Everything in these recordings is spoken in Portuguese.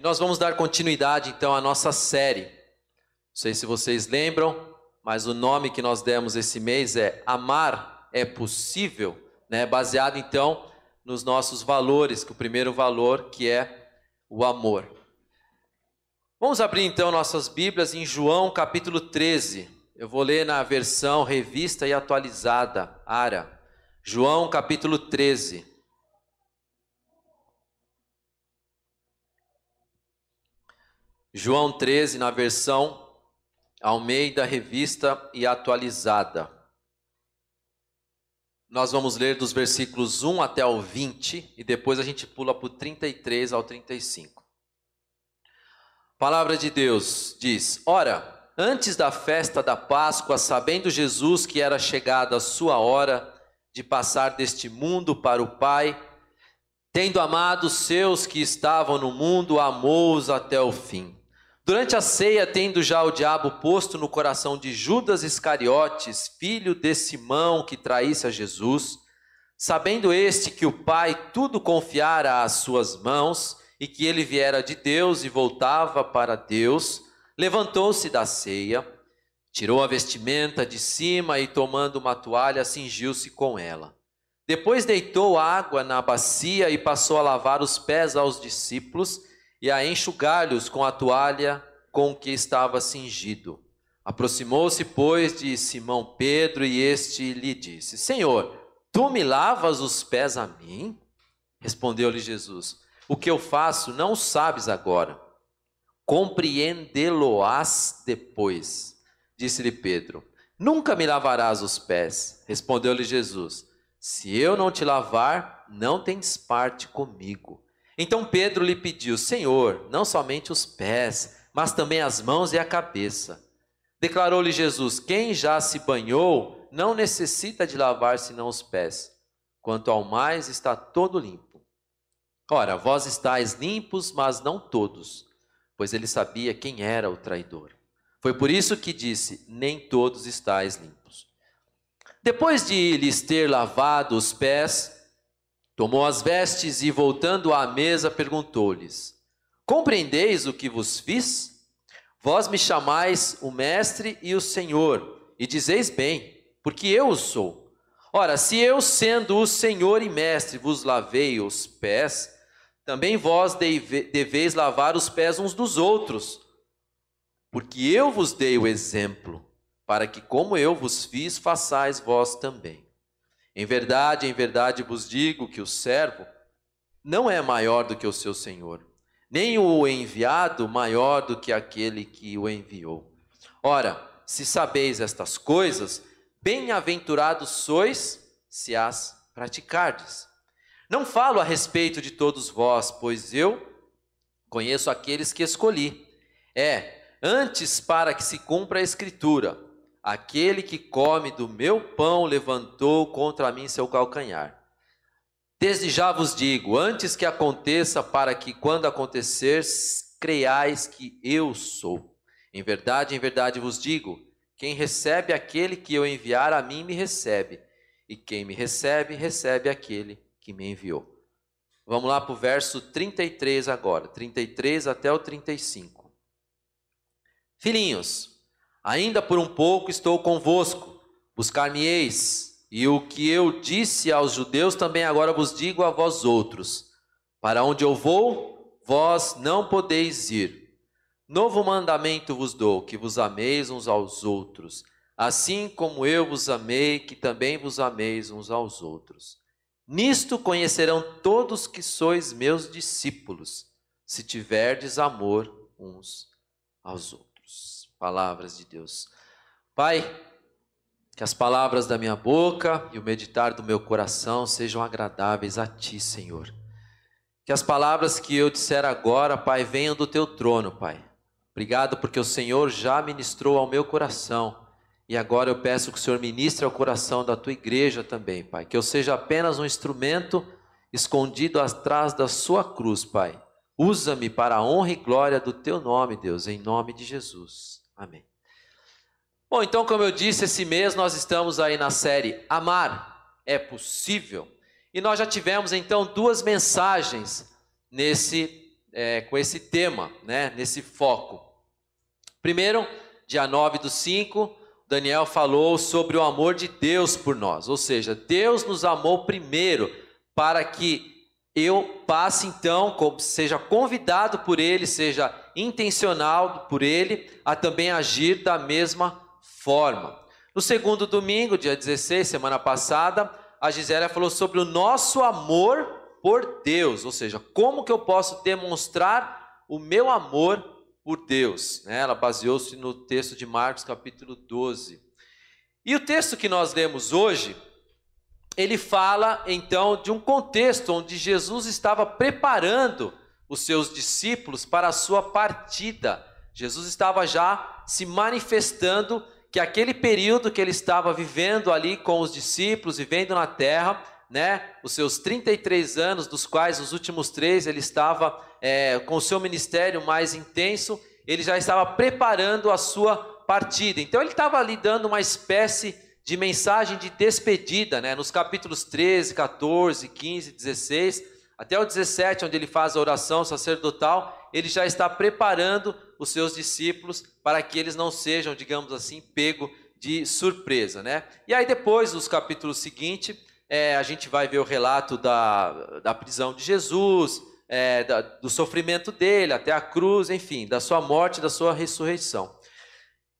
E nós vamos dar continuidade então à nossa série. Não sei se vocês lembram, mas o nome que nós demos esse mês é Amar é Possível, né? baseado então nos nossos valores, que o primeiro valor que é o amor. Vamos abrir então nossas Bíblias em João capítulo 13. Eu vou ler na versão revista e atualizada, ARA. João capítulo 13. João 13, na versão Almeida Revista e Atualizada. Nós vamos ler dos versículos 1 até o 20 e depois a gente pula para o 33 ao 35. Palavra de Deus diz: Ora, antes da festa da Páscoa, sabendo Jesus que era chegada a sua hora de passar deste mundo para o Pai, tendo amado os seus que estavam no mundo, amou-os até o fim. Durante a ceia, tendo já o diabo posto no coração de Judas Iscariotes, filho de Simão, que traísse a Jesus, sabendo este que o Pai tudo confiara às suas mãos e que ele viera de Deus e voltava para Deus, levantou-se da ceia, tirou a vestimenta de cima e, tomando uma toalha, cingiu-se com ela. Depois deitou água na bacia e passou a lavar os pés aos discípulos e a enxugar-lhes com a toalha com que estava cingido. Aproximou-se, pois, de Simão Pedro e este lhe disse: Senhor, tu me lavas os pés a mim? Respondeu-lhe Jesus: O que eu faço não sabes agora. Compreendê-lo-ás depois. Disse-lhe Pedro: Nunca me lavarás os pés. Respondeu-lhe Jesus: Se eu não te lavar, não tens parte comigo. Então Pedro lhe pediu: Senhor, não somente os pés, mas também as mãos e a cabeça. Declarou-lhe Jesus: Quem já se banhou não necessita de lavar senão os pés, quanto ao mais está todo limpo. Ora, vós estáis limpos, mas não todos, pois ele sabia quem era o traidor. Foi por isso que disse: Nem todos estáis limpos. Depois de lhes ter lavado os pés, Tomou as vestes e, voltando à mesa, perguntou-lhes: Compreendeis o que vos fiz? Vós me chamais o Mestre e o Senhor, e dizeis bem, porque eu o sou. Ora, se eu, sendo o Senhor e Mestre, vos lavei os pés, também vós deveis lavar os pés uns dos outros, porque eu vos dei o exemplo, para que, como eu vos fiz, façais vós também. Em verdade, em verdade vos digo que o servo não é maior do que o seu senhor, nem o enviado maior do que aquele que o enviou. Ora, se sabeis estas coisas, bem-aventurados sois se as praticardes. Não falo a respeito de todos vós, pois eu conheço aqueles que escolhi. É, antes para que se cumpra a escritura Aquele que come do meu pão levantou contra mim seu calcanhar. Desde já vos digo, antes que aconteça, para que quando acontecer, creiais que eu sou. Em verdade, em verdade vos digo: quem recebe aquele que eu enviar a mim, me recebe, e quem me recebe, recebe aquele que me enviou. Vamos lá para o verso 33 agora, 33 até o 35. Filhinhos, Ainda por um pouco estou convosco, buscar-me-eis, e o que eu disse aos judeus também agora vos digo a vós outros: para onde eu vou, vós não podeis ir. Novo mandamento vos dou, que vos ameis uns aos outros, assim como eu vos amei, que também vos ameis uns aos outros. Nisto conhecerão todos que sois meus discípulos, se tiverdes amor uns aos outros palavras de Deus. Pai, que as palavras da minha boca e o meditar do meu coração sejam agradáveis a Ti, Senhor. Que as palavras que eu disser agora, Pai, venham do Teu trono, Pai. Obrigado porque o Senhor já ministrou ao meu coração. E agora eu peço que o Senhor ministre ao coração da tua igreja também, Pai. Que eu seja apenas um instrumento escondido atrás da sua cruz, Pai. Usa-me para a honra e glória do teu nome, Deus, em nome de Jesus. Amém. Bom, então, como eu disse, esse mês nós estamos aí na série Amar é Possível. E nós já tivemos então duas mensagens nesse é, com esse tema, né, nesse foco. Primeiro, dia 9 do 5, Daniel falou sobre o amor de Deus por nós, ou seja, Deus nos amou primeiro para que eu passe então, seja convidado por Ele, seja intencional por Ele, a também agir da mesma forma. No segundo domingo, dia 16, semana passada, a Gisélia falou sobre o nosso amor por Deus, ou seja, como que eu posso demonstrar o meu amor por Deus. Né? Ela baseou-se no texto de Marcos, capítulo 12. E o texto que nós lemos hoje, ele fala então de um contexto onde Jesus estava preparando os seus discípulos para a sua partida. Jesus estava já se manifestando que aquele período que ele estava vivendo ali com os discípulos, vivendo na terra, né, os seus 33 anos, dos quais os últimos três ele estava é, com o seu ministério mais intenso, ele já estava preparando a sua partida. Então ele estava ali dando uma espécie de mensagem de despedida, né, nos capítulos 13, 14, 15, 16, até o 17, onde ele faz a oração sacerdotal, ele já está preparando os seus discípulos para que eles não sejam, digamos assim, pego de surpresa, né? E aí depois, nos capítulos seguintes, é, a gente vai ver o relato da, da prisão de Jesus, é, da, do sofrimento dele até a cruz, enfim, da sua morte, da sua ressurreição.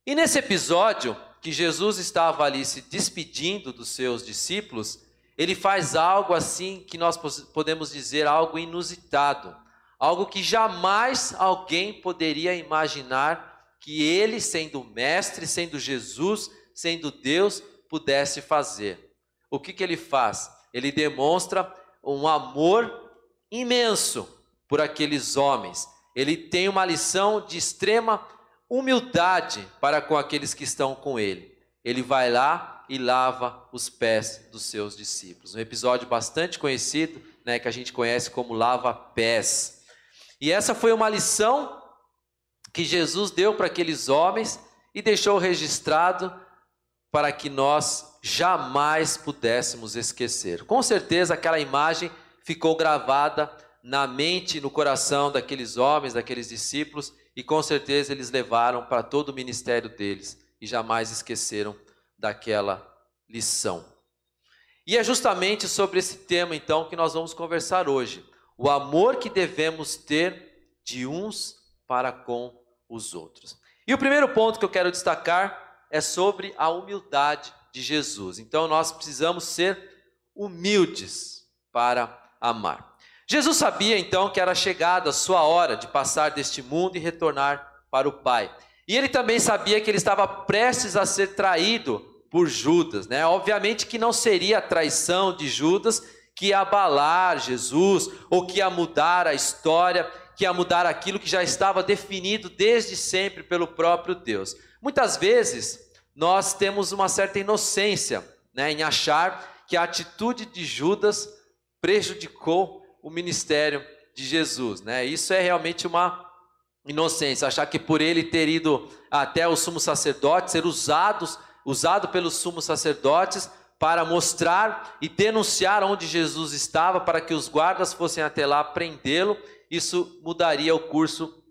E nesse episódio, que Jesus estava ali se despedindo dos seus discípulos, ele faz algo assim que nós podemos dizer algo inusitado, algo que jamais alguém poderia imaginar que ele, sendo mestre, sendo Jesus, sendo Deus, pudesse fazer. O que, que ele faz? Ele demonstra um amor imenso por aqueles homens. Ele tem uma lição de extrema humildade para com aqueles que estão com ele. Ele vai lá e lava os pés dos seus discípulos. Um episódio bastante conhecido, né, que a gente conhece como lava-pés. E essa foi uma lição que Jesus deu para aqueles homens e deixou registrado para que nós jamais pudéssemos esquecer. Com certeza aquela imagem ficou gravada na mente no coração daqueles homens, daqueles discípulos, e com certeza eles levaram para todo o ministério deles e jamais esqueceram daquela lição. E é justamente sobre esse tema então que nós vamos conversar hoje. O amor que devemos ter de uns para com os outros. E o primeiro ponto que eu quero destacar é sobre a humildade de Jesus. Então nós precisamos ser humildes para amar. Jesus sabia então que era chegada a sua hora de passar deste mundo e retornar para o Pai. E ele também sabia que ele estava prestes a ser traído por Judas, né? Obviamente que não seria a traição de Judas que ia abalar Jesus ou que ia mudar a história, que ia mudar aquilo que já estava definido desde sempre pelo próprio Deus. Muitas vezes nós temos uma certa inocência, né, em achar que a atitude de Judas prejudicou o ministério de Jesus, né? Isso é realmente uma inocência, achar que por ele ter ido até o sumo sacerdote, ser usados, usado pelos sumos sacerdotes para mostrar e denunciar onde Jesus estava, para que os guardas fossem até lá prendê-lo, isso mudaria o curso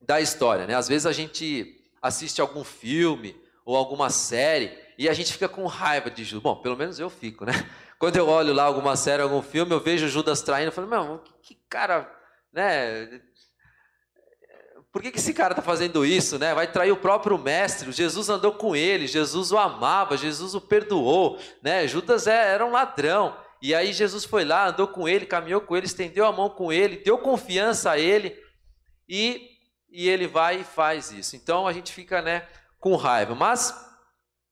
da história, né? Às vezes a gente assiste algum filme ou alguma série e a gente fica com raiva de Judas. Bom, pelo menos eu fico, né? Quando eu olho lá alguma série, algum filme, eu vejo Judas traindo, eu falo, meu, que, que cara, né? Por que, que esse cara está fazendo isso, né? Vai trair o próprio mestre. Jesus andou com ele, Jesus o amava, Jesus o perdoou, né? Judas é, era um ladrão. E aí Jesus foi lá, andou com ele, caminhou com ele, estendeu a mão com ele, deu confiança a ele e, e ele vai e faz isso. Então a gente fica, né, com raiva. Mas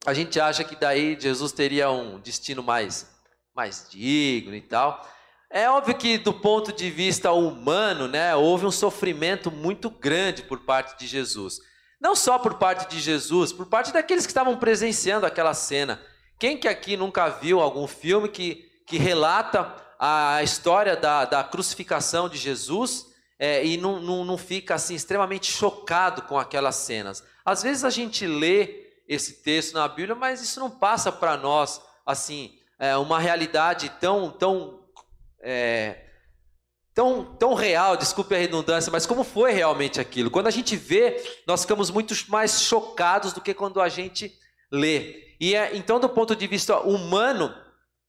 a gente acha que daí Jesus teria um destino mais mais digno e tal. É óbvio que do ponto de vista humano, né, houve um sofrimento muito grande por parte de Jesus. Não só por parte de Jesus, por parte daqueles que estavam presenciando aquela cena. Quem que aqui nunca viu algum filme que, que relata a história da, da crucificação de Jesus é, e não, não, não fica assim extremamente chocado com aquelas cenas? Às vezes a gente lê esse texto na Bíblia, mas isso não passa para nós assim é, uma realidade tão, tão, é, tão, tão real, desculpe a redundância, mas como foi realmente aquilo. Quando a gente vê, nós ficamos muito mais chocados do que quando a gente lê. E é, então, do ponto de vista humano,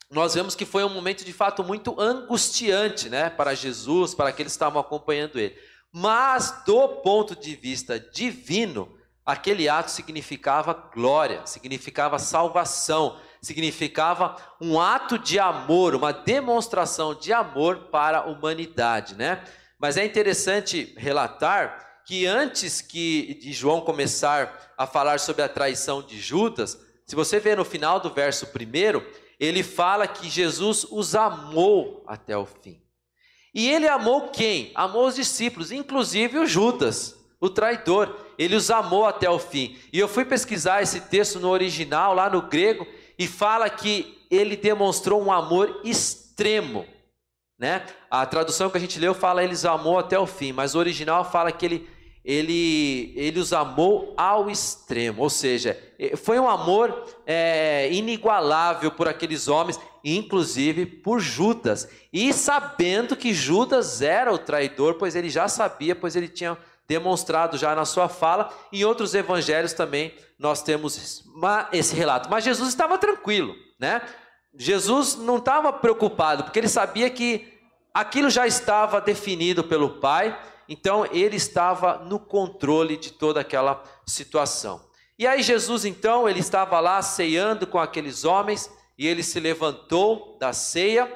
nós vemos que foi um momento de fato muito angustiante, né, para Jesus, para aqueles que estavam acompanhando ele. Mas do ponto de vista divino, aquele ato significava glória, significava salvação, significava um ato de amor, uma demonstração de amor para a humanidade, né? Mas é interessante relatar que antes que de João começar a falar sobre a traição de Judas, se você ver no final do verso primeiro, ele fala que Jesus os amou até o fim. E ele amou quem? Amou os discípulos, inclusive o Judas, o traidor. Ele os amou até o fim. E eu fui pesquisar esse texto no original, lá no grego, e fala que ele demonstrou um amor extremo. Né? A tradução que a gente leu fala eles amou até o fim, mas o original fala que ele, ele, ele os amou ao extremo, ou seja, foi um amor é, inigualável por aqueles homens, inclusive por Judas, e sabendo que Judas era o traidor, pois ele já sabia, pois ele tinha demonstrado já na sua fala. Em outros evangelhos também nós temos esse relato. Mas Jesus estava tranquilo, né? Jesus não estava preocupado, porque ele sabia que aquilo já estava definido pelo Pai, então ele estava no controle de toda aquela situação. E aí Jesus então, ele estava lá ceando com aqueles homens, e ele se levantou da ceia,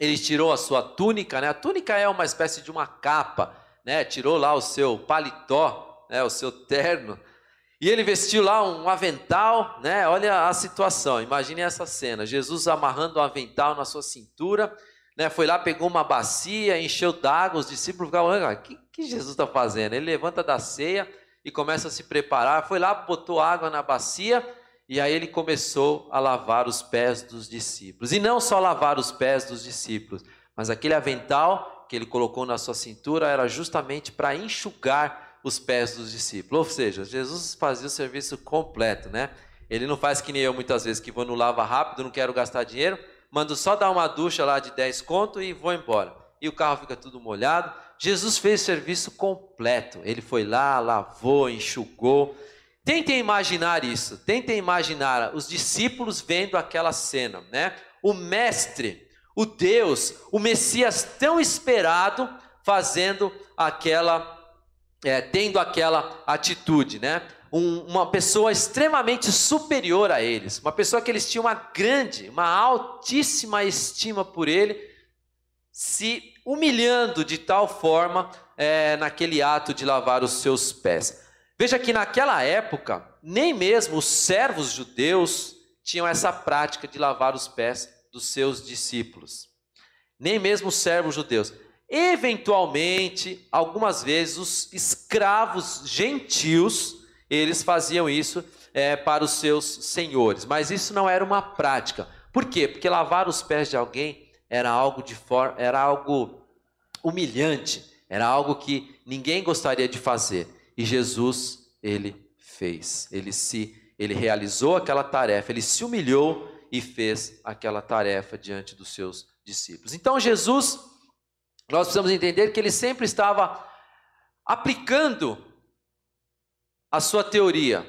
ele tirou a sua túnica, né? A túnica é uma espécie de uma capa né, tirou lá o seu paletó, né, o seu terno, e ele vestiu lá um avental, né? Olha a situação, imagine essa cena: Jesus amarrando um avental na sua cintura, né? Foi lá, pegou uma bacia, encheu d'água, os discípulos ficavam, o que, que Jesus está fazendo? Ele levanta da ceia e começa a se preparar, foi lá, botou água na bacia, e aí ele começou a lavar os pés dos discípulos. E não só lavar os pés dos discípulos, mas aquele avental que ele colocou na sua cintura era justamente para enxugar os pés dos discípulos. Ou seja, Jesus fazia o serviço completo, né? Ele não faz que nem eu muitas vezes, que vou no lava rápido, não quero gastar dinheiro, mando só dar uma ducha lá de 10 conto e vou embora. E o carro fica tudo molhado. Jesus fez o serviço completo. Ele foi lá, lavou, enxugou. Tentem imaginar isso. Tentem imaginar os discípulos vendo aquela cena, né? O mestre o Deus, o Messias tão esperado, fazendo aquela, é, tendo aquela atitude, né? Um, uma pessoa extremamente superior a eles, uma pessoa que eles tinham uma grande, uma altíssima estima por ele, se humilhando de tal forma é, naquele ato de lavar os seus pés. Veja que naquela época, nem mesmo os servos judeus tinham essa prática de lavar os pés dos seus discípulos, nem mesmo os servos judeus. Eventualmente, algumas vezes, os escravos gentios, eles faziam isso é, para os seus senhores, mas isso não era uma prática. Por quê? Porque lavar os pés de alguém era algo de for, era algo humilhante, era algo que ninguém gostaria de fazer. E Jesus, ele fez. Ele se ele realizou aquela tarefa, ele se humilhou e fez aquela tarefa diante dos seus discípulos. Então, Jesus, nós precisamos entender que ele sempre estava aplicando a sua teoria.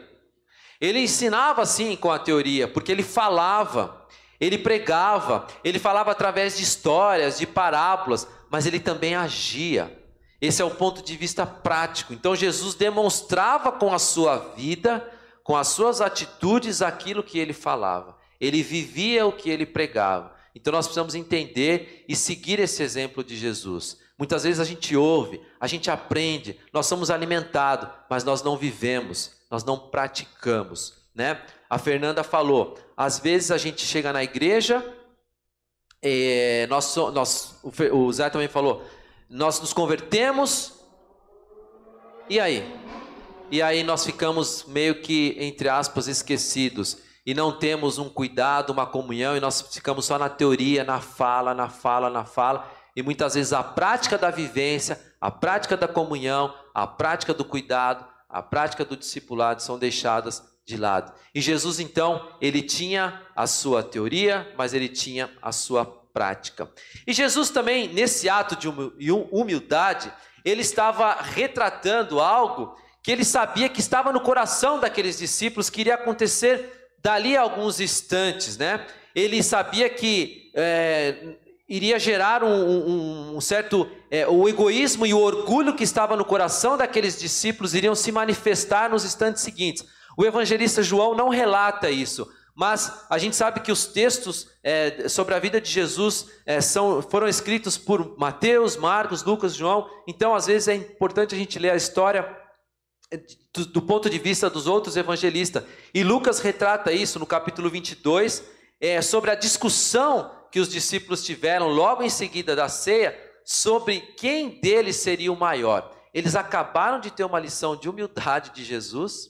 Ele ensinava assim com a teoria, porque ele falava, ele pregava, ele falava através de histórias, de parábolas, mas ele também agia. Esse é o ponto de vista prático. Então Jesus demonstrava com a sua vida, com as suas atitudes, aquilo que ele falava. Ele vivia o que ele pregava. Então nós precisamos entender e seguir esse exemplo de Jesus. Muitas vezes a gente ouve, a gente aprende, nós somos alimentados, mas nós não vivemos, nós não praticamos, né? A Fernanda falou, às vezes a gente chega na igreja, é, nós, nós, o Zé também falou, nós nos convertemos, e aí? E aí nós ficamos meio que, entre aspas, esquecidos e não temos um cuidado, uma comunhão, e nós ficamos só na teoria, na fala, na fala, na fala, e muitas vezes a prática da vivência, a prática da comunhão, a prática do cuidado, a prática do discipulado são deixadas de lado. E Jesus então, ele tinha a sua teoria, mas ele tinha a sua prática. E Jesus também, nesse ato de humildade, ele estava retratando algo que ele sabia que estava no coração daqueles discípulos, que iria acontecer dali a alguns instantes, né? Ele sabia que é, iria gerar um, um, um certo. É, o egoísmo e o orgulho que estava no coração daqueles discípulos iriam se manifestar nos instantes seguintes. O evangelista João não relata isso, mas a gente sabe que os textos é, sobre a vida de Jesus é, são, foram escritos por Mateus, Marcos, Lucas, João. Então, às vezes, é importante a gente ler a história do, do ponto de vista dos outros evangelistas. E Lucas retrata isso no capítulo 22, é, sobre a discussão que os discípulos tiveram logo em seguida da ceia sobre quem deles seria o maior. Eles acabaram de ter uma lição de humildade de Jesus,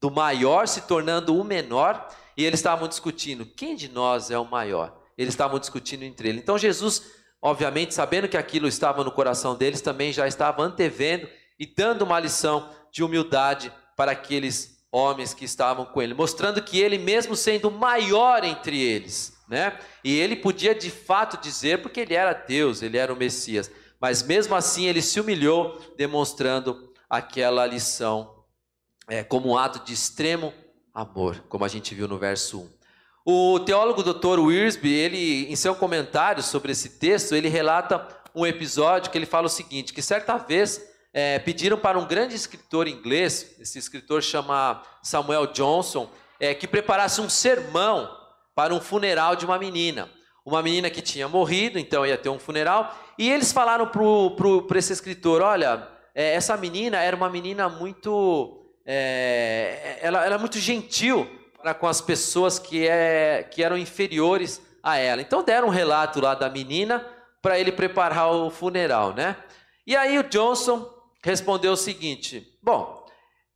do maior se tornando o menor e eles estavam discutindo quem de nós é o maior. Eles estavam discutindo entre eles. Então Jesus, obviamente, sabendo que aquilo estava no coração deles, também já estava antevendo e dando uma lição de humildade para aqueles homens que estavam com ele, mostrando que ele mesmo sendo maior entre eles, né? E ele podia de fato dizer porque ele era Deus, ele era o Messias, mas mesmo assim ele se humilhou, demonstrando aquela lição é, como um ato de extremo amor, como a gente viu no verso 1. O teólogo Dr. Wiersbe, ele, em seu comentário sobre esse texto, ele relata um episódio que ele fala o seguinte, que certa vez é, pediram para um grande escritor inglês, esse escritor chama Samuel Johnson, é, que preparasse um sermão para um funeral de uma menina. Uma menina que tinha morrido, então ia ter um funeral, e eles falaram para esse escritor, olha, é, essa menina era uma menina muito é, ela, ela é muito gentil para com as pessoas que, é, que eram inferiores a ela. Então deram um relato lá da menina para ele preparar o funeral, né? E aí o Johnson respondeu o seguinte: bom,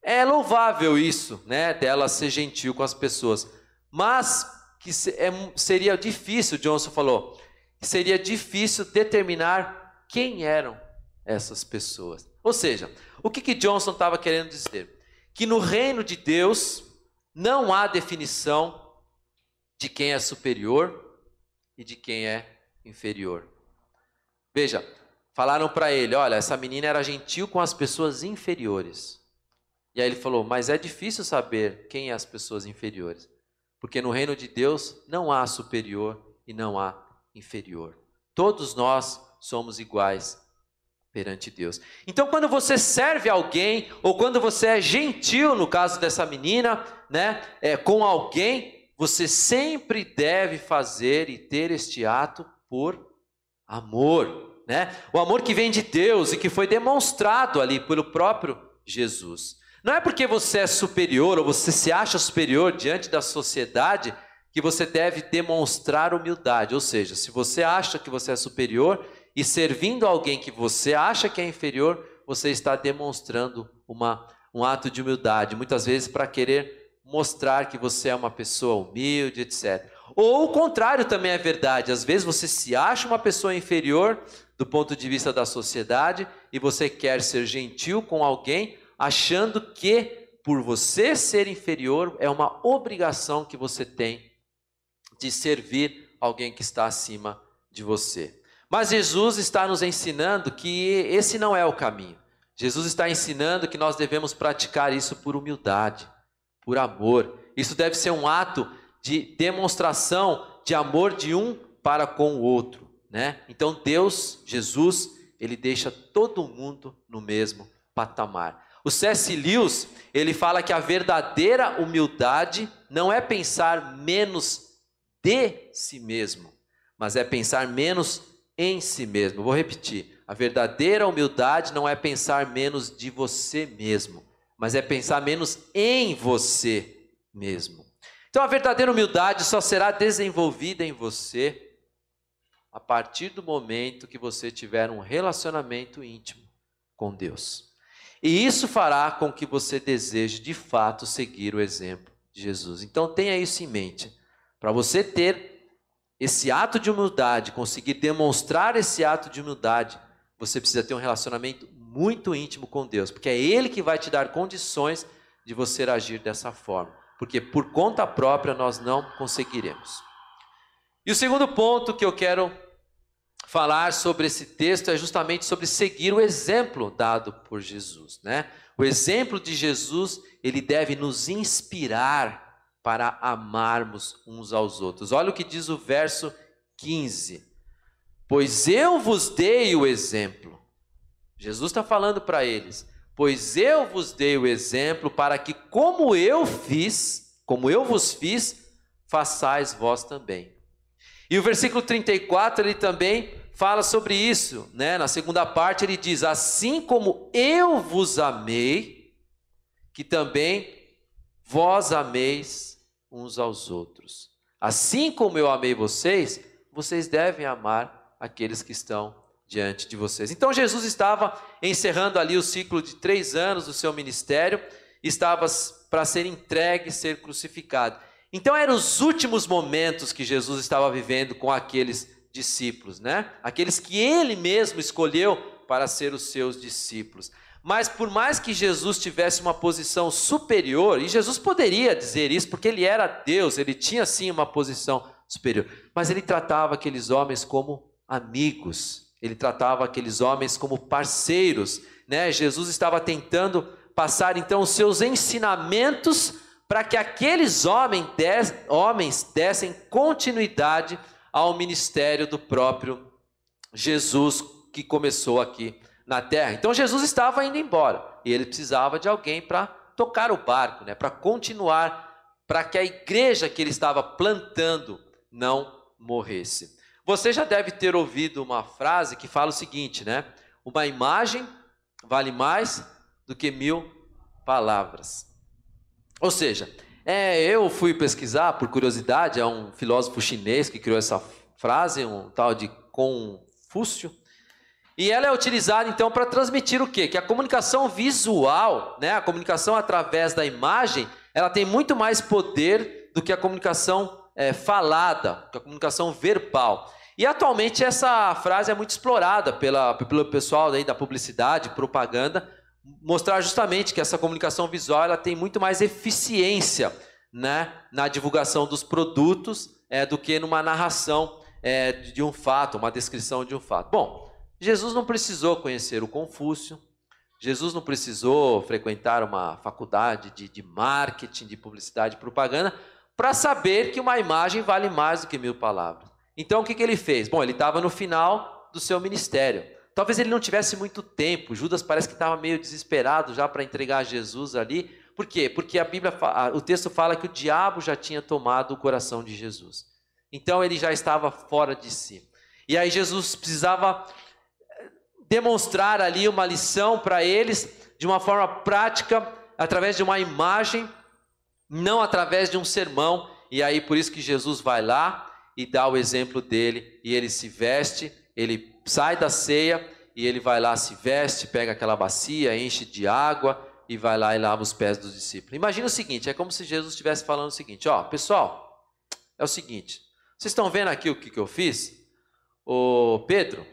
é louvável isso, né, dela ser gentil com as pessoas, mas que é, seria difícil, Johnson falou, seria difícil determinar quem eram essas pessoas. Ou seja, o que que Johnson estava querendo dizer? que no reino de Deus não há definição de quem é superior e de quem é inferior. Veja, falaram para ele: olha, essa menina era gentil com as pessoas inferiores. E aí ele falou: mas é difícil saber quem é as pessoas inferiores, porque no reino de Deus não há superior e não há inferior. Todos nós somos iguais perante Deus. Então, quando você serve alguém, ou quando você é gentil, no caso dessa menina, né, é, com alguém, você sempre deve fazer e ter este ato por amor, né? O amor que vem de Deus e que foi demonstrado ali pelo próprio Jesus. Não é porque você é superior ou você se acha superior diante da sociedade que você deve demonstrar humildade. Ou seja, se você acha que você é superior, e servindo alguém que você acha que é inferior, você está demonstrando uma, um ato de humildade, muitas vezes para querer mostrar que você é uma pessoa humilde, etc. Ou o contrário também é verdade, às vezes você se acha uma pessoa inferior do ponto de vista da sociedade e você quer ser gentil com alguém, achando que por você ser inferior é uma obrigação que você tem de servir alguém que está acima de você. Mas Jesus está nos ensinando que esse não é o caminho. Jesus está ensinando que nós devemos praticar isso por humildade, por amor. Isso deve ser um ato de demonstração de amor de um para com o outro, né? Então Deus, Jesus, ele deixa todo mundo no mesmo patamar. O C.S. Lewis, ele fala que a verdadeira humildade não é pensar menos de si mesmo, mas é pensar menos em si mesmo. Vou repetir. A verdadeira humildade não é pensar menos de você mesmo, mas é pensar menos em você mesmo. Então a verdadeira humildade só será desenvolvida em você a partir do momento que você tiver um relacionamento íntimo com Deus. E isso fará com que você deseje de fato seguir o exemplo de Jesus. Então tenha isso em mente. Para você ter esse ato de humildade, conseguir demonstrar esse ato de humildade, você precisa ter um relacionamento muito íntimo com Deus, porque é Ele que vai te dar condições de você agir dessa forma, porque por conta própria nós não conseguiremos. E o segundo ponto que eu quero falar sobre esse texto é justamente sobre seguir o exemplo dado por Jesus, né? O exemplo de Jesus, ele deve nos inspirar para amarmos uns aos outros. Olha o que diz o verso 15. Pois eu vos dei o exemplo. Jesus está falando para eles. Pois eu vos dei o exemplo para que, como eu fiz, como eu vos fiz, façais vós também. E o versículo 34 ele também fala sobre isso, né? Na segunda parte ele diz: Assim como eu vos amei, que também vós ameis uns aos outros. Assim como eu amei vocês, vocês devem amar aqueles que estão diante de vocês. Então Jesus estava encerrando ali o ciclo de três anos do seu ministério, estava para ser entregue, ser crucificado. Então eram os últimos momentos que Jesus estava vivendo com aqueles discípulos, né? Aqueles que ele mesmo escolheu para ser os seus discípulos. Mas por mais que Jesus tivesse uma posição superior, e Jesus poderia dizer isso porque ele era Deus, ele tinha sim uma posição superior, mas ele tratava aqueles homens como amigos ele tratava aqueles homens como parceiros, né? Jesus estava tentando passar então os seus ensinamentos para que aqueles homens, des, homens dessem continuidade ao ministério do próprio Jesus que começou aqui na terra. Então Jesus estava indo embora e ele precisava de alguém para tocar o barco, né? Para continuar, para que a igreja que ele estava plantando não morresse. Você já deve ter ouvido uma frase que fala o seguinte, né? Uma imagem vale mais do que mil palavras. Ou seja, é, eu fui pesquisar por curiosidade, é um filósofo chinês que criou essa frase, um tal de Confúcio. E ela é utilizada então para transmitir o quê? Que a comunicação visual, né, a comunicação através da imagem, ela tem muito mais poder do que a comunicação é, falada, que a comunicação verbal. E atualmente essa frase é muito explorada pela, pelo pessoal da publicidade, propaganda, mostrar justamente que essa comunicação visual ela tem muito mais eficiência né, na divulgação dos produtos é, do que numa narração é, de um fato, uma descrição de um fato. Bom, Jesus não precisou conhecer o Confúcio, Jesus não precisou frequentar uma faculdade de, de marketing, de publicidade e propaganda para saber que uma imagem vale mais do que mil palavras. Então o que, que ele fez? Bom, ele estava no final do seu ministério. Talvez ele não tivesse muito tempo. Judas parece que estava meio desesperado já para entregar Jesus ali. Por quê? Porque a Bíblia, o texto fala que o diabo já tinha tomado o coração de Jesus. Então ele já estava fora de si. E aí Jesus precisava eh, demonstrar ali uma lição para eles de uma forma prática, através de uma imagem, não através de um sermão. E aí por isso que Jesus vai lá e dá o exemplo dele, e ele se veste, ele sai da ceia e ele vai lá, se veste, pega aquela bacia, enche de água e vai lá e lava os pés dos discípulos. Imagina o seguinte: é como se Jesus estivesse falando o seguinte: ó, pessoal, é o seguinte, vocês estão vendo aqui o que, que eu fiz? O Pedro,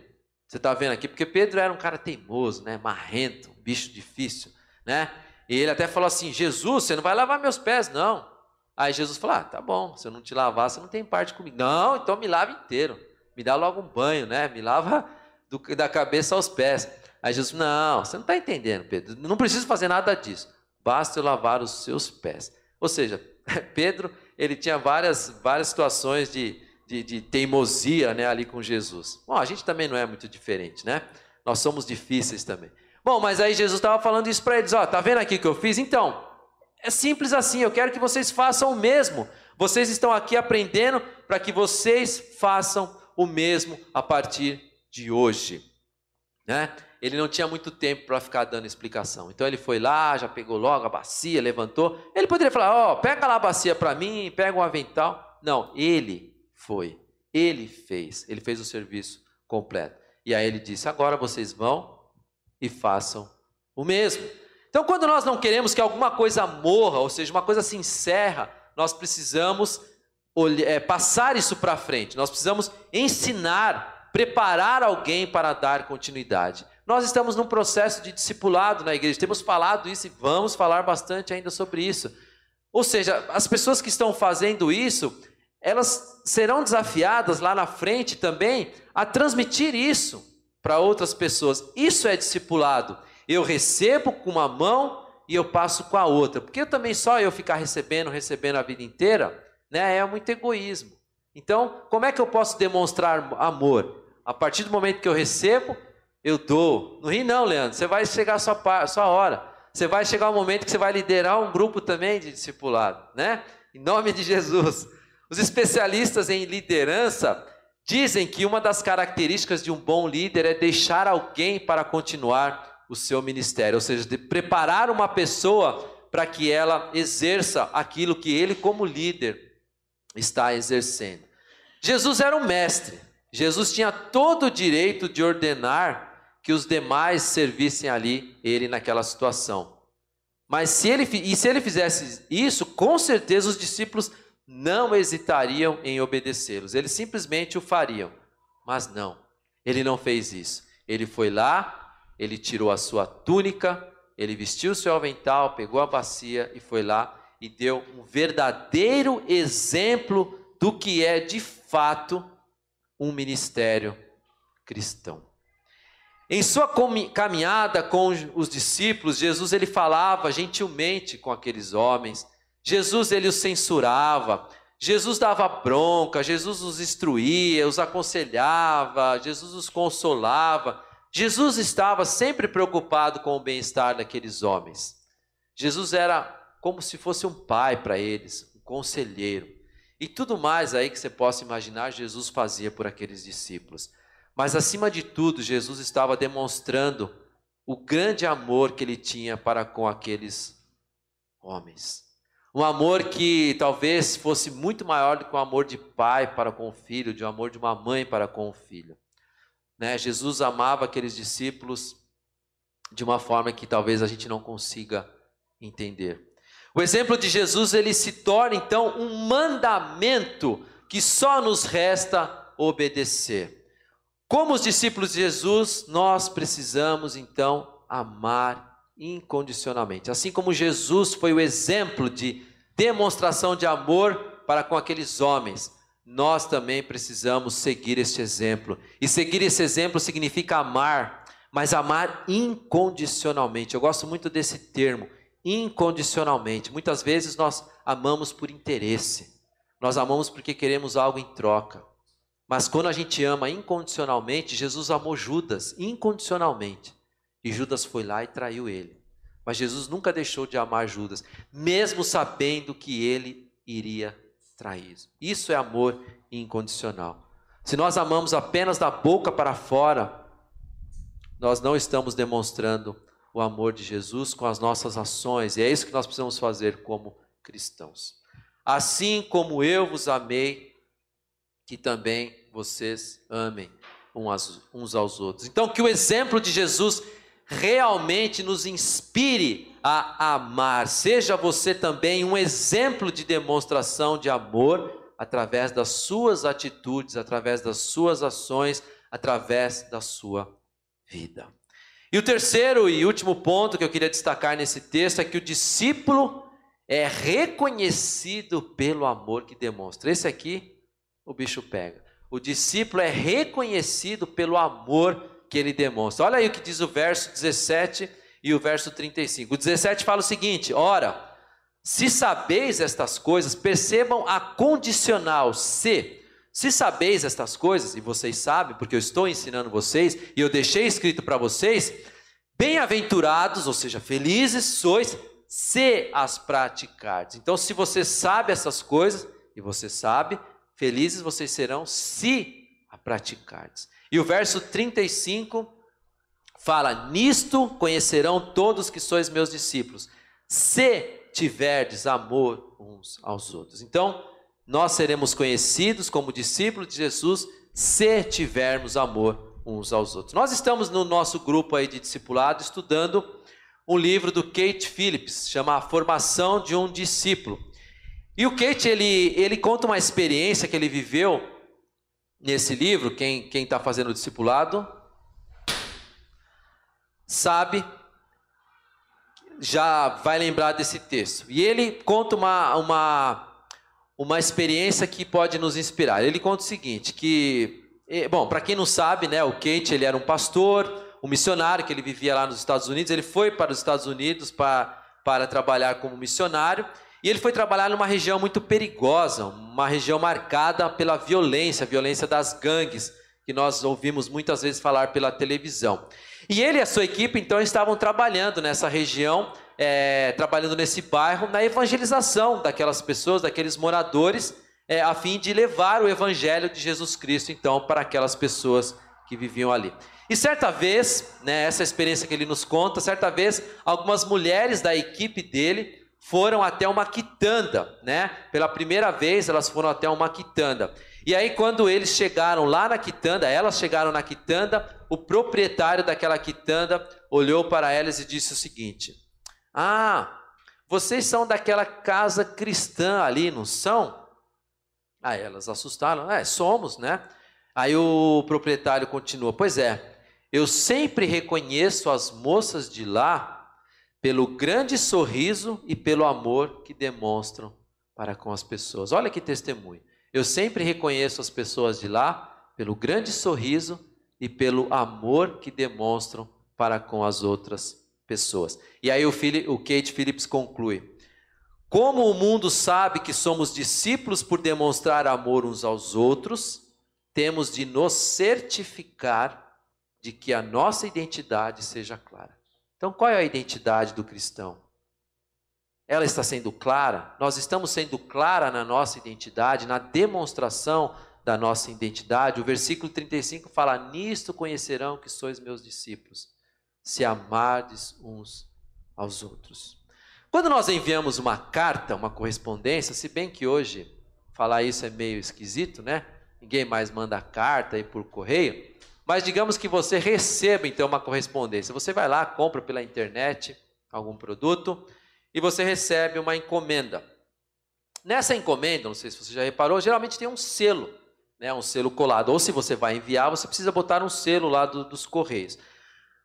você está vendo aqui, porque Pedro era um cara teimoso, né, marrento, um bicho difícil, né? E ele até falou assim: Jesus, você não vai lavar meus pés, não. Aí Jesus falou: ah, tá bom, se eu não te lavar, você não tem parte comigo. Não, então me lava inteiro. Me dá logo um banho, né? Me lava do, da cabeça aos pés. Aí Jesus não, você não está entendendo, Pedro. Não preciso fazer nada disso. Basta eu lavar os seus pés. Ou seja, Pedro, ele tinha várias, várias situações de, de, de teimosia né, ali com Jesus. Bom, a gente também não é muito diferente, né? Nós somos difíceis também. Bom, mas aí Jesus estava falando isso para eles: ó, tá vendo aqui que eu fiz? Então, é simples assim, eu quero que vocês façam o mesmo. Vocês estão aqui aprendendo para que vocês façam o mesmo a partir de hoje. Né? Ele não tinha muito tempo para ficar dando explicação. Então ele foi lá, já pegou logo a bacia, levantou. Ele poderia falar: Ó, oh, pega lá a bacia para mim, pega um avental. Não, ele foi. Ele fez. Ele fez o serviço completo. E aí ele disse: Agora vocês vão e façam o mesmo. Então, quando nós não queremos que alguma coisa morra, ou seja, uma coisa se encerra, nós precisamos passar isso para frente, nós precisamos ensinar, preparar alguém para dar continuidade. Nós estamos num processo de discipulado na igreja, temos falado isso e vamos falar bastante ainda sobre isso. Ou seja, as pessoas que estão fazendo isso, elas serão desafiadas lá na frente também a transmitir isso para outras pessoas. Isso é discipulado. Eu recebo com uma mão e eu passo com a outra. Porque também só eu ficar recebendo, recebendo a vida inteira, né, é muito egoísmo. Então, como é que eu posso demonstrar amor? A partir do momento que eu recebo, eu dou. Não ri não, Leandro. Você vai chegar a sua, sua hora. Você vai chegar o um momento que você vai liderar um grupo também de discipulado, né? Em nome de Jesus. Os especialistas em liderança dizem que uma das características de um bom líder é deixar alguém para continuar o seu ministério, ou seja, de preparar uma pessoa para que ela exerça aquilo que ele, como líder, está exercendo. Jesus era um mestre. Jesus tinha todo o direito de ordenar que os demais servissem ali ele naquela situação. Mas se ele e se ele fizesse isso, com certeza os discípulos não hesitariam em obedecê-los. Eles simplesmente o fariam. Mas não. Ele não fez isso. Ele foi lá, ele tirou a sua túnica, ele vestiu o seu avental, pegou a bacia e foi lá e deu um verdadeiro exemplo do que é de fato um ministério cristão. Em sua caminhada com os discípulos, Jesus ele falava gentilmente com aqueles homens. Jesus ele os censurava. Jesus dava bronca, Jesus os instruía, os aconselhava, Jesus os consolava. Jesus estava sempre preocupado com o bem-estar daqueles homens. Jesus era como se fosse um pai para eles, um conselheiro. E tudo mais aí que você possa imaginar, Jesus fazia por aqueles discípulos. Mas acima de tudo, Jesus estava demonstrando o grande amor que ele tinha para com aqueles homens. Um amor que talvez fosse muito maior do que o amor de pai para com o filho, de um amor de uma mãe para com o filho. Né? Jesus amava aqueles discípulos de uma forma que talvez a gente não consiga entender. O exemplo de Jesus ele se torna então um mandamento que só nos resta obedecer. Como os discípulos de Jesus, nós precisamos então amar incondicionalmente. Assim como Jesus foi o exemplo de demonstração de amor para com aqueles homens, nós também precisamos seguir este exemplo. E seguir esse exemplo significa amar, mas amar incondicionalmente. Eu gosto muito desse termo, incondicionalmente. Muitas vezes nós amamos por interesse, nós amamos porque queremos algo em troca. Mas quando a gente ama incondicionalmente, Jesus amou Judas incondicionalmente. E Judas foi lá e traiu ele. Mas Jesus nunca deixou de amar Judas, mesmo sabendo que ele iria trair. Isso é amor incondicional. Se nós amamos apenas da boca para fora, nós não estamos demonstrando o amor de Jesus com as nossas ações, e é isso que nós precisamos fazer como cristãos. Assim como eu vos amei, que também vocês amem uns aos outros. Então, que o exemplo de Jesus realmente nos inspire a amar. Seja você também um exemplo de demonstração de amor através das suas atitudes, através das suas ações, através da sua vida. E o terceiro e último ponto que eu queria destacar nesse texto é que o discípulo é reconhecido pelo amor que demonstra. Esse aqui, o bicho pega. O discípulo é reconhecido pelo amor que ele demonstra. Olha aí o que diz o verso 17 e o verso 35. O 17 fala o seguinte: Ora, se sabeis estas coisas, percebam a condicional se. Se sabeis estas coisas, e vocês sabem, porque eu estou ensinando vocês, e eu deixei escrito para vocês, bem-aventurados, ou seja, felizes sois, se as praticardes. Então, se você sabe essas coisas, e você sabe, felizes vocês serão se a praticardes. E o verso 35 fala: Nisto conhecerão todos que sois meus discípulos, se tiverdes amor uns aos outros. Então, nós seremos conhecidos como discípulos de Jesus se tivermos amor uns aos outros. Nós estamos no nosso grupo aí de discipulado estudando um livro do Kate Phillips, chama A Formação de um Discípulo. E o Kate, ele, ele conta uma experiência que ele viveu nesse livro, quem está fazendo o discipulado sabe, já vai lembrar desse texto. E ele conta uma, uma uma experiência que pode nos inspirar. Ele conta o seguinte, que, bom, para quem não sabe, né, o Kate ele era um pastor, um missionário que ele vivia lá nos Estados Unidos. Ele foi para os Estados Unidos para, para trabalhar como missionário. E ele foi trabalhar numa região muito perigosa, uma região marcada pela violência, a violência das gangues, que nós ouvimos muitas vezes falar pela televisão. E ele e a sua equipe, então, estavam trabalhando nessa região, é, trabalhando nesse bairro, na evangelização daquelas pessoas, daqueles moradores, é, a fim de levar o evangelho de Jesus Cristo, então, para aquelas pessoas que viviam ali. E certa vez, né, essa experiência que ele nos conta, certa vez, algumas mulheres da equipe dele foram até uma quitanda, né? Pela primeira vez elas foram até uma quitanda. E aí quando eles chegaram lá na quitanda, elas chegaram na quitanda, o proprietário daquela quitanda olhou para elas e disse o seguinte: "Ah, vocês são daquela casa cristã ali, não são?" Aí elas assustaram: "É, somos, né?" Aí o proprietário continua: "Pois é, eu sempre reconheço as moças de lá pelo grande sorriso e pelo amor que demonstram para com as pessoas. Olha que testemunho. Eu sempre reconheço as pessoas de lá pelo grande sorriso e pelo amor que demonstram para com as outras pessoas. E aí o, o Kate Phillips conclui: Como o mundo sabe que somos discípulos por demonstrar amor uns aos outros, temos de nos certificar de que a nossa identidade seja clara. Então, qual é a identidade do cristão? Ela está sendo clara? Nós estamos sendo clara na nossa identidade, na demonstração da nossa identidade. O versículo 35 fala: Nisto conhecerão que sois meus discípulos, se amardes uns aos outros. Quando nós enviamos uma carta, uma correspondência, se bem que hoje falar isso é meio esquisito, né? Ninguém mais manda carta aí por correio. Mas digamos que você receba então uma correspondência. Você vai lá, compra pela internet algum produto e você recebe uma encomenda. Nessa encomenda, não sei se você já reparou, geralmente tem um selo, né, um selo colado. Ou se você vai enviar, você precisa botar um selo lá do, dos correios.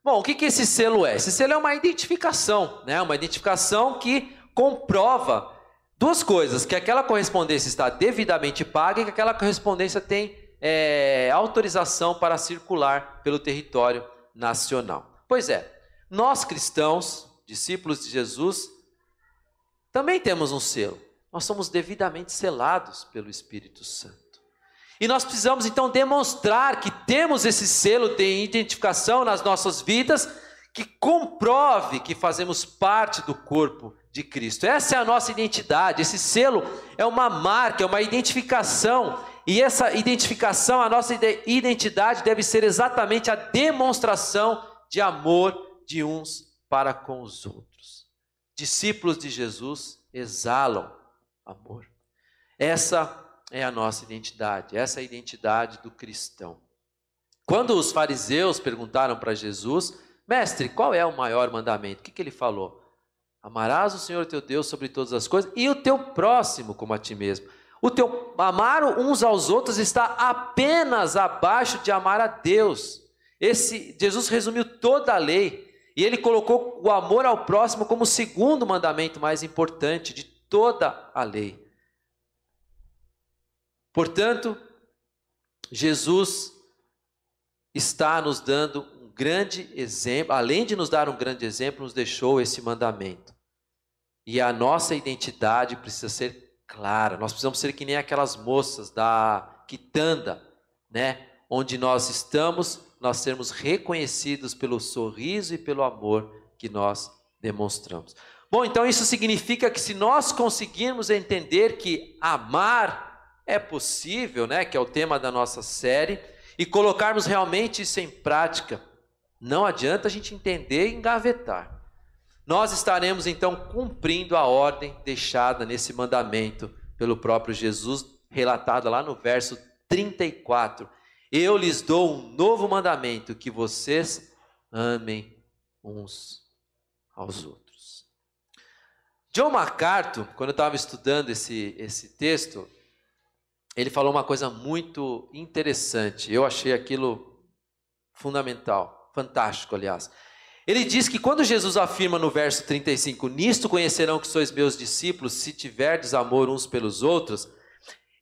Bom, o que, que esse selo é? Esse selo é uma identificação, né, uma identificação que comprova duas coisas: que aquela correspondência está devidamente paga e que aquela correspondência tem é, autorização para circular pelo território nacional. Pois é, nós cristãos, discípulos de Jesus, também temos um selo. Nós somos devidamente selados pelo Espírito Santo. E nós precisamos então demonstrar que temos esse selo de identificação nas nossas vidas, que comprove que fazemos parte do corpo de Cristo. Essa é a nossa identidade. Esse selo é uma marca, é uma identificação e essa identificação, a nossa identidade deve ser exatamente a demonstração de amor de uns para com os outros. Discípulos de Jesus exalam amor. Essa é a nossa identidade, essa é a identidade do cristão. Quando os fariseus perguntaram para Jesus, mestre, qual é o maior mandamento? O que, que ele falou? Amarás o Senhor teu Deus sobre todas as coisas e o teu próximo como a ti mesmo. O teu amar uns aos outros está apenas abaixo de amar a Deus. Esse Jesus resumiu toda a lei e ele colocou o amor ao próximo como o segundo mandamento mais importante de toda a lei. Portanto, Jesus está nos dando um grande exemplo, além de nos dar um grande exemplo, nos deixou esse mandamento. E a nossa identidade precisa ser clara. Nós precisamos ser que nem aquelas moças da quitanda, né? Onde nós estamos, nós sermos reconhecidos pelo sorriso e pelo amor que nós demonstramos. Bom, então isso significa que se nós conseguirmos entender que amar é possível, né, que é o tema da nossa série, e colocarmos realmente isso em prática, não adianta a gente entender e engavetar nós estaremos então cumprindo a ordem deixada nesse mandamento pelo próprio Jesus, relatada lá no verso 34. Eu lhes dou um novo mandamento: que vocês amem uns aos outros. John MacArthur, quando eu estava estudando esse, esse texto, ele falou uma coisa muito interessante. Eu achei aquilo fundamental, fantástico, aliás. Ele diz que quando Jesus afirma no verso 35: Nisto conhecerão que sois meus discípulos, se tiverdes amor uns pelos outros,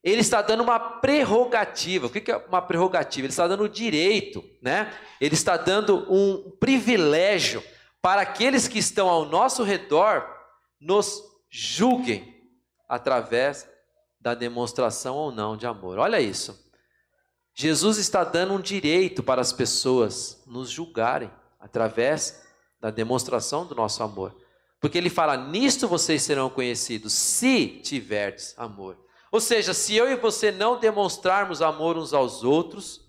ele está dando uma prerrogativa. O que é uma prerrogativa? Ele está dando direito, né? Ele está dando um privilégio para aqueles que estão ao nosso redor nos julguem através da demonstração ou não de amor. Olha isso. Jesus está dando um direito para as pessoas nos julgarem através da demonstração do nosso amor. Porque ele fala: Nisto vocês serão conhecidos, se tiverdes amor. Ou seja, se eu e você não demonstrarmos amor uns aos outros,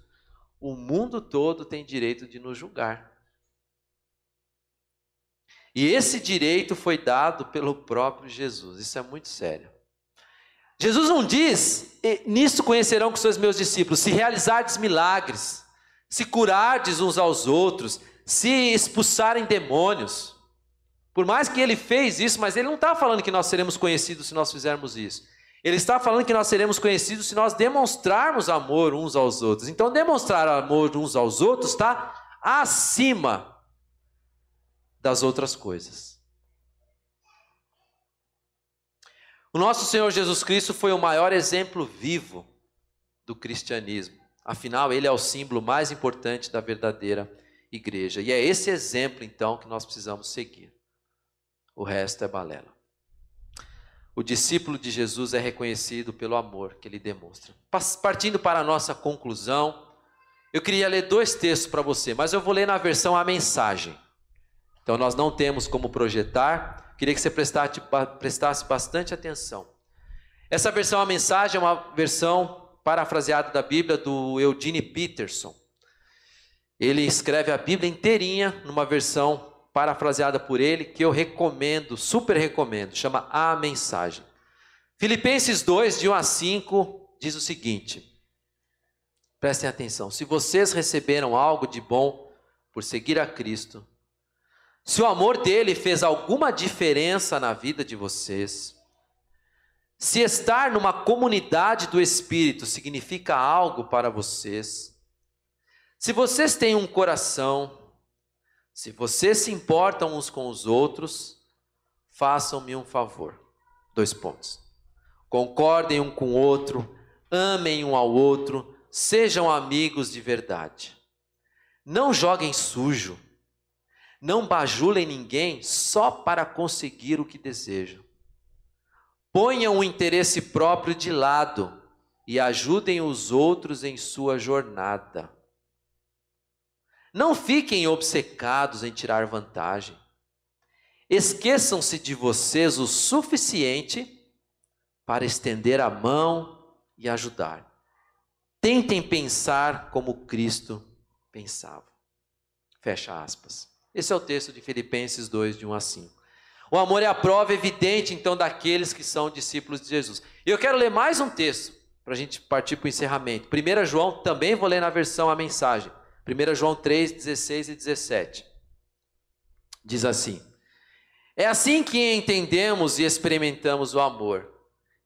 o mundo todo tem direito de nos julgar. E esse direito foi dado pelo próprio Jesus. Isso é muito sério. Jesus não diz: Nisto conhecerão que sois meus discípulos, se realizardes milagres, se curardes uns aos outros, se expulsarem demônios. Por mais que ele fez isso, mas ele não está falando que nós seremos conhecidos se nós fizermos isso. Ele está falando que nós seremos conhecidos se nós demonstrarmos amor uns aos outros. Então, demonstrar amor uns aos outros está acima das outras coisas. O nosso Senhor Jesus Cristo foi o maior exemplo vivo do cristianismo. Afinal, ele é o símbolo mais importante da verdadeira igreja. E é esse exemplo, então, que nós precisamos seguir. O resto é balela. O discípulo de Jesus é reconhecido pelo amor que ele demonstra. Partindo para a nossa conclusão, eu queria ler dois textos para você, mas eu vou ler na versão A Mensagem. Então, nós não temos como projetar, queria que você prestasse, prestasse bastante atenção. Essa versão A Mensagem é uma versão parafraseada da Bíblia do Eugene Peterson. Ele escreve a Bíblia inteirinha numa versão parafraseada por ele, que eu recomendo, super recomendo, chama A Mensagem. Filipenses 2, de 1 a 5, diz o seguinte: prestem atenção, se vocês receberam algo de bom por seguir a Cristo, se o amor dele fez alguma diferença na vida de vocês, se estar numa comunidade do Espírito significa algo para vocês, se vocês têm um coração se vocês se importam uns com os outros, façam-me um favor. Dois pontos. Concordem um com o outro, amem um ao outro, sejam amigos de verdade. Não joguem sujo. Não bajulem ninguém só para conseguir o que desejam. Ponham o interesse próprio de lado e ajudem os outros em sua jornada. Não fiquem obcecados em tirar vantagem. Esqueçam-se de vocês o suficiente para estender a mão e ajudar. Tentem pensar como Cristo pensava. Fecha aspas. Esse é o texto de Filipenses 2, de 1 a 5. O amor é a prova evidente, então, daqueles que são discípulos de Jesus. E eu quero ler mais um texto, para a gente partir para o encerramento. 1 João, também vou ler na versão a mensagem. 1 João 3, 16 e 17. Diz assim: É assim que entendemos e experimentamos o amor.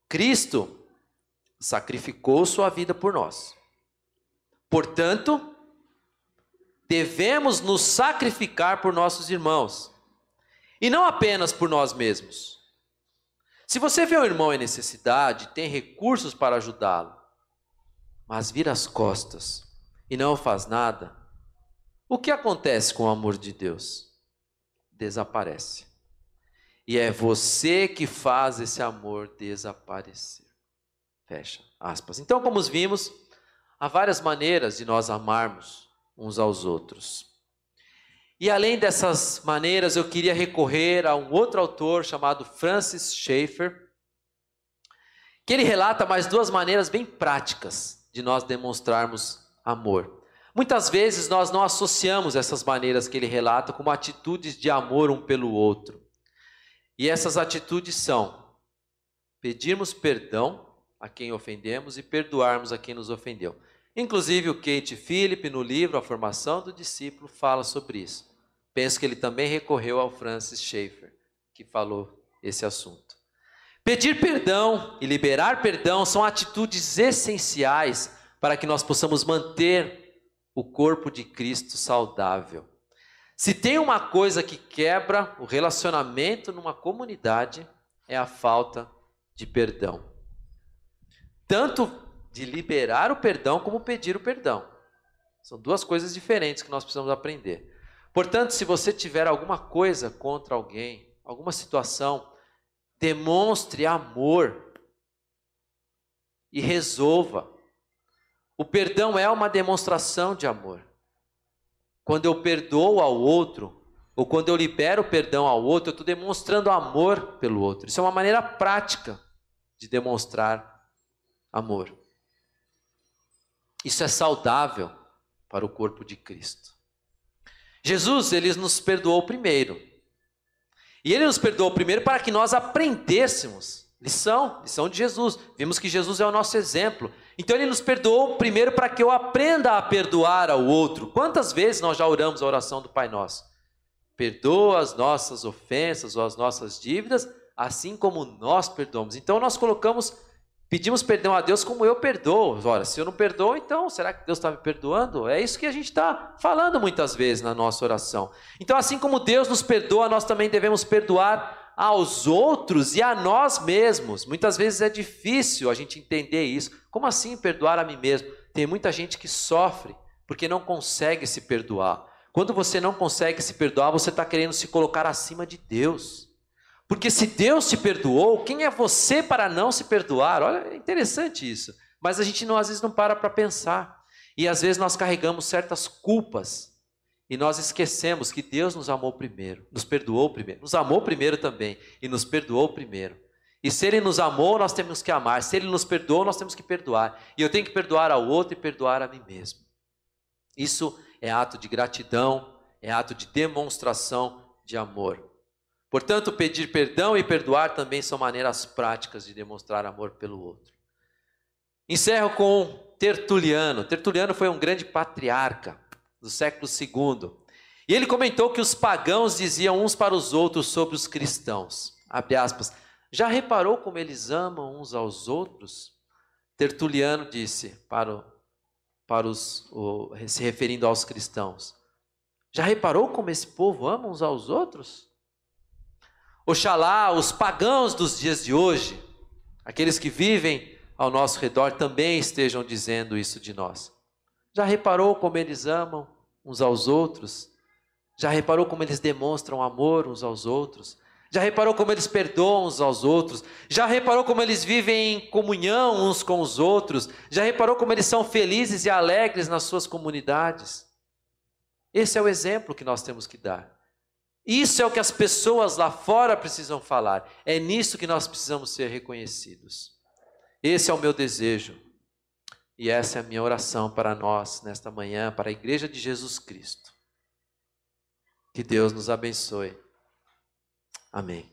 Cristo sacrificou sua vida por nós. Portanto, devemos nos sacrificar por nossos irmãos, e não apenas por nós mesmos. Se você vê um irmão em necessidade, tem recursos para ajudá-lo, mas vira as costas e não faz nada, o que acontece com o amor de Deus? Desaparece. E é você que faz esse amor desaparecer. Fecha aspas. Então, como vimos, há várias maneiras de nós amarmos uns aos outros. E além dessas maneiras, eu queria recorrer a um outro autor chamado Francis Schaeffer, que ele relata mais duas maneiras bem práticas de nós demonstrarmos amor. Muitas vezes nós não associamos essas maneiras que ele relata como atitudes de amor um pelo outro. E essas atitudes são pedirmos perdão a quem ofendemos e perdoarmos a quem nos ofendeu. Inclusive o Kate Philip, no livro A Formação do Discípulo, fala sobre isso. Penso que ele também recorreu ao Francis Schaeffer, que falou esse assunto. Pedir perdão e liberar perdão são atitudes essenciais para que nós possamos manter o corpo de Cristo saudável. Se tem uma coisa que quebra o relacionamento numa comunidade, é a falta de perdão. tanto de liberar o perdão como pedir o perdão. São duas coisas diferentes que nós precisamos aprender. Portanto, se você tiver alguma coisa contra alguém, alguma situação, demonstre amor e resolva. O perdão é uma demonstração de amor. Quando eu perdoo ao outro, ou quando eu libero perdão ao outro, eu estou demonstrando amor pelo outro. Isso é uma maneira prática de demonstrar amor. Isso é saudável para o corpo de Cristo. Jesus, ele nos perdoou primeiro. E ele nos perdoou primeiro para que nós aprendêssemos. Lição, lição de Jesus. Vimos que Jesus é o nosso exemplo. Então ele nos perdoou primeiro para que eu aprenda a perdoar ao outro. Quantas vezes nós já oramos a oração do Pai Nosso? Perdoa as nossas ofensas ou as nossas dívidas, assim como nós perdoamos. Então nós colocamos Pedimos perdão a Deus como eu perdoo. Ora, se eu não perdoo, então será que Deus está me perdoando? É isso que a gente está falando muitas vezes na nossa oração. Então, assim como Deus nos perdoa, nós também devemos perdoar aos outros e a nós mesmos. Muitas vezes é difícil a gente entender isso. Como assim perdoar a mim mesmo? Tem muita gente que sofre porque não consegue se perdoar. Quando você não consegue se perdoar, você está querendo se colocar acima de Deus. Porque se Deus te perdoou, quem é você para não se perdoar? Olha, é interessante isso. Mas a gente não, às vezes não para para pensar. E às vezes nós carregamos certas culpas e nós esquecemos que Deus nos amou primeiro, nos perdoou primeiro, nos amou primeiro também e nos perdoou primeiro. E se Ele nos amou, nós temos que amar. Se Ele nos perdoou, nós temos que perdoar. E eu tenho que perdoar ao outro e perdoar a mim mesmo. Isso é ato de gratidão, é ato de demonstração de amor. Portanto, pedir perdão e perdoar também são maneiras práticas de demonstrar amor pelo outro. Encerro com Tertuliano. Tertuliano foi um grande patriarca do século II. E ele comentou que os pagãos diziam uns para os outros sobre os cristãos. Abre aspas. Já reparou como eles amam uns aos outros? Tertuliano disse para, para os, o, se referindo aos cristãos. Já reparou como esse povo ama uns aos outros? Oxalá os pagãos dos dias de hoje, aqueles que vivem ao nosso redor, também estejam dizendo isso de nós. Já reparou como eles amam uns aos outros? Já reparou como eles demonstram amor uns aos outros? Já reparou como eles perdoam uns aos outros? Já reparou como eles vivem em comunhão uns com os outros? Já reparou como eles são felizes e alegres nas suas comunidades? Esse é o exemplo que nós temos que dar. Isso é o que as pessoas lá fora precisam falar. É nisso que nós precisamos ser reconhecidos. Esse é o meu desejo. E essa é a minha oração para nós nesta manhã, para a Igreja de Jesus Cristo. Que Deus nos abençoe. Amém.